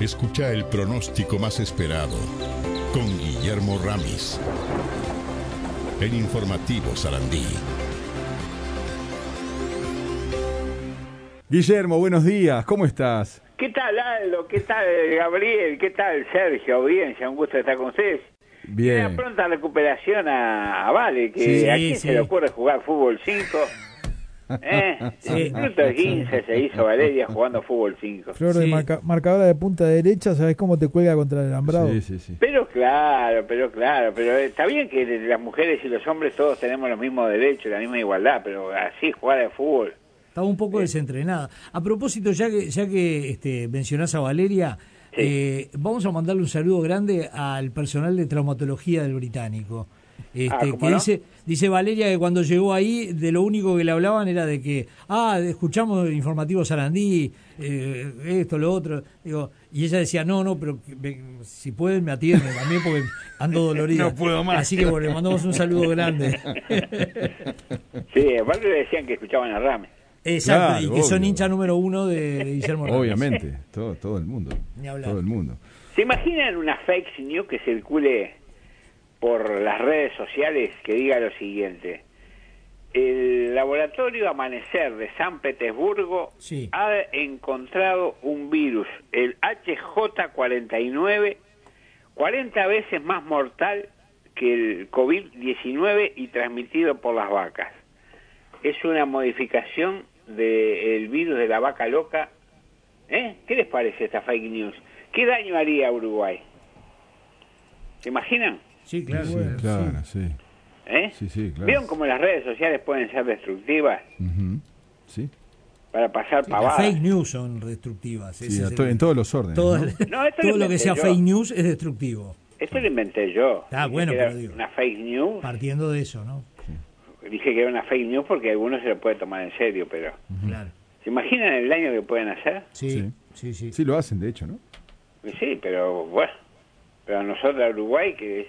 Escucha el pronóstico más esperado con Guillermo Ramis. El informativo Sarandí. Guillermo, buenos días, ¿cómo estás? ¿Qué tal Aldo? ¿Qué tal Gabriel? ¿Qué tal Sergio? Bien, ya un gusto estar con ustedes. Bien. Una pronta recuperación a, a Vale, que Sí, a quién sí. se le ocurre jugar fútbol 5. ¿Eh? Sí. Minuto 15 se hizo Valeria jugando fútbol 5. Flor de Sí. marca- marcadora de punta derecha, ¿sabes cómo te cuelga contra el alambrado? Sí, sí, sí. Pero claro, pero claro, pero está bien que las mujeres y los hombres todos tenemos los mismos derechos, la misma igualdad, pero así jugar al fútbol. Estaba un poco desentrenada. A propósito, ya que ya que este, mencionás a Valeria, eh, vamos a mandarle un saludo grande al personal de traumatología del británico. Este, Ah, ¿cómo que no? dice, dice Valeria que cuando llegó ahí, de lo único que le hablaban era de que, ah, escuchamos informativo Sarandí, eh, esto, lo otro. Digo, y ella decía, no, no, pero que me- si pueden me atienden también porque ando dolorida. No puedo más. Así que bueno, le mandamos un saludo grande. Sí, aparte le decían que escuchaban a Rame. Exacto, Claro, y que son obvio. hincha número uno de, de Guillermo Ramos. Obviamente, todo, todo el mundo. Ni hablar. Todo el mundo. ¿Se imaginan una fake news que circule por las redes sociales que diga lo siguiente? El laboratorio Amanecer de San Petersburgo Sí. ha encontrado un virus, el HJ49, 40 veces más mortal que el COVID-19 y transmitido por las vacas. Es una modificación del virus de la vaca loca. ¿Eh? ¿Qué les parece esta fake news? ¿Qué daño haría a Uruguay? ¿Se imaginan? Sí, claro. Sí, bueno, claro, sí. ¿Eh? Sí, sí, claro. ¿Vieron cómo las redes sociales pueden ser destructivas. Sí, para pasar Las pavadas? fake news son destructivas. sí, a to- el- en todos los órdenes. todo, ¿no? No, esto todo lo lo que sea yo. fake news es destructivo. Esto lo inventé yo. Ah, Dije bueno, pero digo. Una fake news. Partiendo de eso, ¿no? Dije que era una fake news porque algunos se lo puede tomar en serio, pero... Claro. ¿Se imaginan el daño que pueden hacer? Sí, Sí. sí, sí. Sí, lo hacen, de hecho, ¿no? Sí, pero bueno. Pero nosotros, a Uruguay, que es,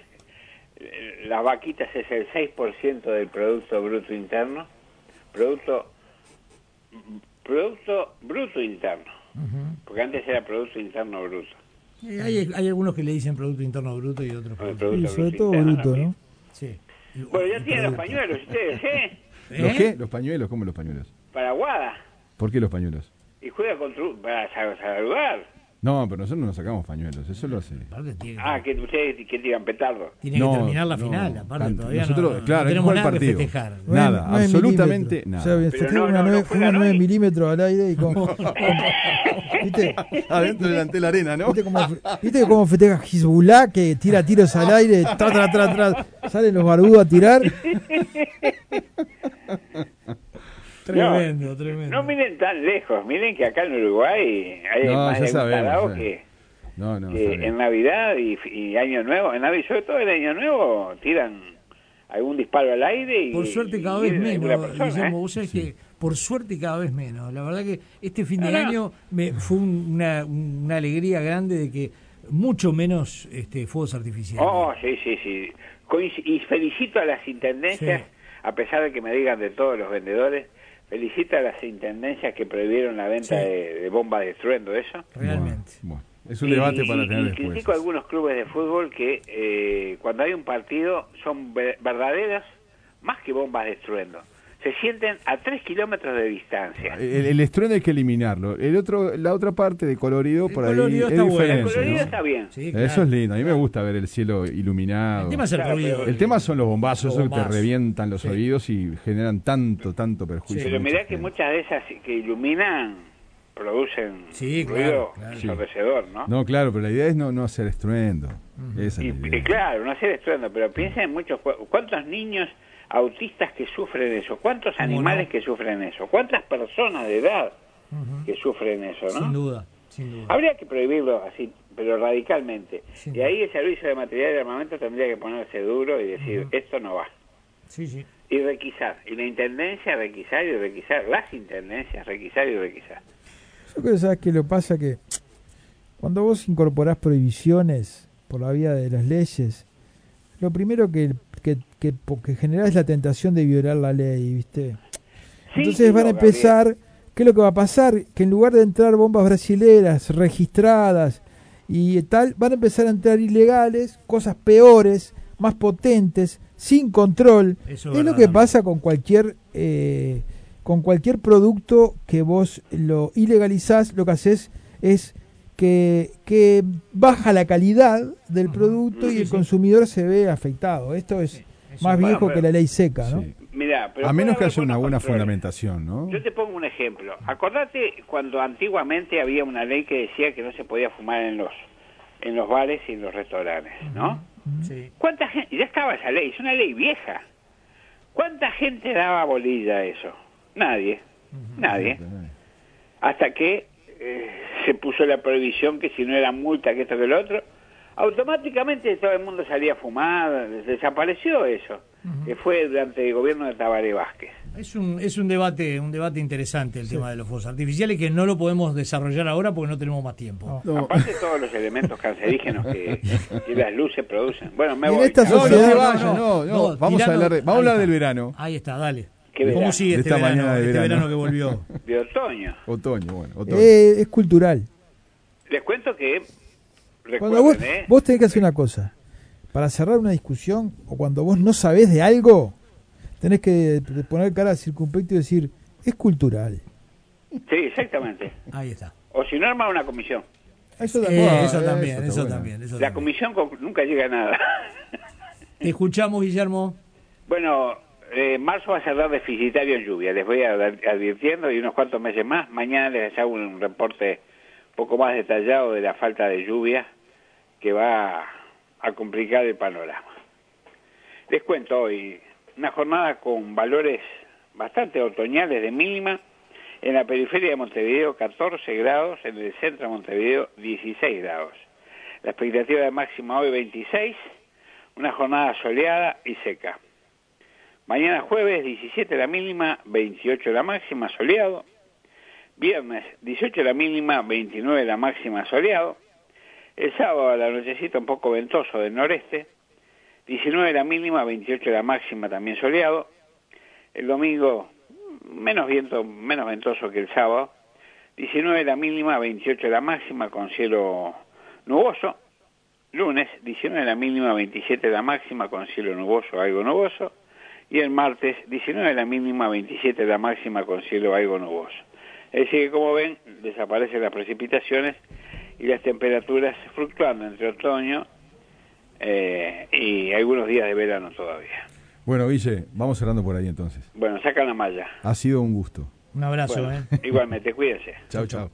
las vaquitas es el 6% del Producto Bruto Interno. Producto producto bruto interno. Porque antes era Producto Interno Bruto. Eh, hay, hay algunos que le dicen Producto Interno Bruto y otros. Producto- Producto Y sobre Bruto todo bruto. ¿no? Sí. Bueno, ya tienen los pañuelos ustedes, ¿eh? ¿Los ¿Eh? qué? ¿Los pañuelos? ¿Cómo los pañuelos? Para Guada. ¿Por qué los pañuelos? Y juega contra, un- para sal- saludar. No, pero nosotros no nos sacamos pañuelos, eso lo hace. Aparte tiene, Ah, que ustedes que tiran petardo. tiene No, que terminar la no, final, aparte tanto. todavía no- Nosotros, no, claro, que tenemos nada partido. que festejar. Nada, absolutamente nada. O sea, una no, no nueve- juegan una 9 hoy. milímetros al aire y como... ¿Viste? Adentro delante de la arena, ¿no? ¿Viste cómo, ¿Viste cómo festeja Hezbollah que tira tiros al aire? Tra, tra, tra, tra, salen los barbudos a tirar. Tremendo, tremendo. No miren tan lejos, miren que acá en Uruguay hay No, más ya de sabemos, que, No, no, en Navidad y, y Año Nuevo, en Navidad, sobre todo en Año Nuevo, tiran algún disparo al aire y Por suerte cada y vez menos, persona, Guillermo, ¿eh? vos sabés que por suerte cada vez menos. La verdad que este fin de No, no. año me fue un- una, una alegría grande de que mucho menos este fuegos artificiales. Oh, sí, sí, sí. Coinc- Y felicito a las intendencias, Sí. a pesar de que me digan de todos los vendedores, felicito a las intendencias que prohibieron la venta Sí. de, de bombas de estruendo, eso. realmente. Bueno, bueno, es un debate para y- tener y después. critico a algunos clubes de fútbol que eh, cuando hay un partido son ver- verdaderas más que bombas de estruendo. Se sienten a tres kilómetros de distancia. El, el estruendo hay que eliminarlo. El otro, la otra parte de colorido El por ahí colorido es está bueno. El colorido ¿no? está bien. Sí, Eso es lindo. A mí me gusta ver el cielo iluminado. El tema es el Claro, ruido. El tema son los bombazos, Los esos que te revientan los Sí. oídos y generan tanto, tanto perjuicio. Pero mirá que muchas de esas que iluminan producen Sí, ruido claro, claro. ensordecedor, ¿no? No, claro, pero la idea es no, no hacer estruendo. Esa Y, es la y idea. claro, no hacer estruendo, pero piensa en muchos ¿Cuántos niños autistas que sufren eso? ¿Cuántos ¿Cómo animales no? que sufren eso? ¿Cuántas personas de edad que sufren eso, no? Sin duda, sin duda. Habría que prohibirlo así, pero radicalmente. Sin y duda. ahí el servicio de material de armamento tendría que ponerse duro y decir, esto no va. Sí, sí. Y requisar. Y la intendencia requisar y requisar. Las intendencias requisar y requisar. Yo creo que sabes que lo pasa que cuando vos incorporás prohibiciones por la vía de las leyes, lo primero que, que, que, que generás es la tentación de violar la ley, ¿viste? Sí, Entonces sí, van a empezar, ¿qué es lo que va a pasar? Que en lugar de entrar bombas brasileras registradas y tal, van a empezar a entrar ilegales, cosas peores, más potentes, sin control. Eso es lo que pasa con cualquier eh, con cualquier producto que vos lo ilegalizás, lo que haces es que, que baja la calidad del producto y el sí. consumidor se ve afectado. Esto es más viejo bueno, que la ley seca, ¿no? Pero A menos que haya una buena fundamentación, ¿no? Yo te pongo un ejemplo. Acordate cuando antiguamente había una ley que decía que no se podía fumar en los en los bares y en los restaurantes, ¿no? Sí. ¿Cuánta gente? Ya estaba esa ley, es una ley vieja. ¿Cuánta gente daba bolilla a eso? Nadie, nadie. Hasta que eh, se puso la prohibición que si no era multa, que esto que lo otro, automáticamente todo el mundo salía a fumar, desapareció eso, que fue durante el gobierno de Tabaré Vázquez. Es un, es un debate un debate interesante el tema de los fuegos artificiales que no lo podemos desarrollar ahora porque no tenemos más tiempo. No. No. Aparte todos los elementos cancerígenos que, que las luces producen. Bueno, me Y en voy. esta No, no sociedad- no, no, no, no. no, Vamos a hablar, de, vamos a hablar del verano, Ahí está, dale. ¿Qué ¿Cómo sigue De este esta verano, mañana de este verano. verano que volvió? de otoño. otoño, bueno, otoño. Eh, es cultural. Les cuento que Cuando vos, ¿eh? vos tenés que hacer una cosa. Para cerrar una discusión, o cuando vos no sabés de algo, tenés que poner cara circunspecto y decir, es cultural. Sí, exactamente. Ahí está. O si no arma una comisión. Eso Eh, también. Ah, eso eso también, eso bueno. también. eso La también. comisión con- nunca llega a nada. Te escuchamos, Guillermo. bueno, eh, marzo va a ser deficitario en lluvia. Les voy advirtiendo y unos cuantos meses más. Mañana les hago un reporte un poco más detallado de la falta de lluvia que va a complicar el panorama. Les cuento hoy una jornada con valores bastante otoñales de mínima. En la periferia de Montevideo 14 grados, en el centro de Montevideo 16 grados. La expectativa de máxima hoy 26, una jornada soleada y seca. Mañana jueves 17 la mínima, 28 la máxima, soleado. Viernes 18 la mínima, 29 la máxima, soleado. El sábado a la nochecita un poco ventoso del noreste. 19 la mínima, 28 la máxima, también soleado. El domingo menos viento, menos ventoso que el sábado. 19 la mínima, 28 la máxima, con cielo nuboso. Lunes, 19 la mínima, 27 la máxima, con cielo nuboso, algo nuboso. Y el martes, 19 la mínima, 27 la máxima, con cielo algo nuboso. Es decir, que como ven, desaparecen las precipitaciones y las temperaturas fluctuando entre otoño eh, y algunos días de verano todavía. Bueno, Guille, vamos cerrando por ahí entonces. Bueno, sacan la malla. Ha sido un gusto. Un abrazo, Bueno, ¿eh? igualmente, cuídense. Chau, chau.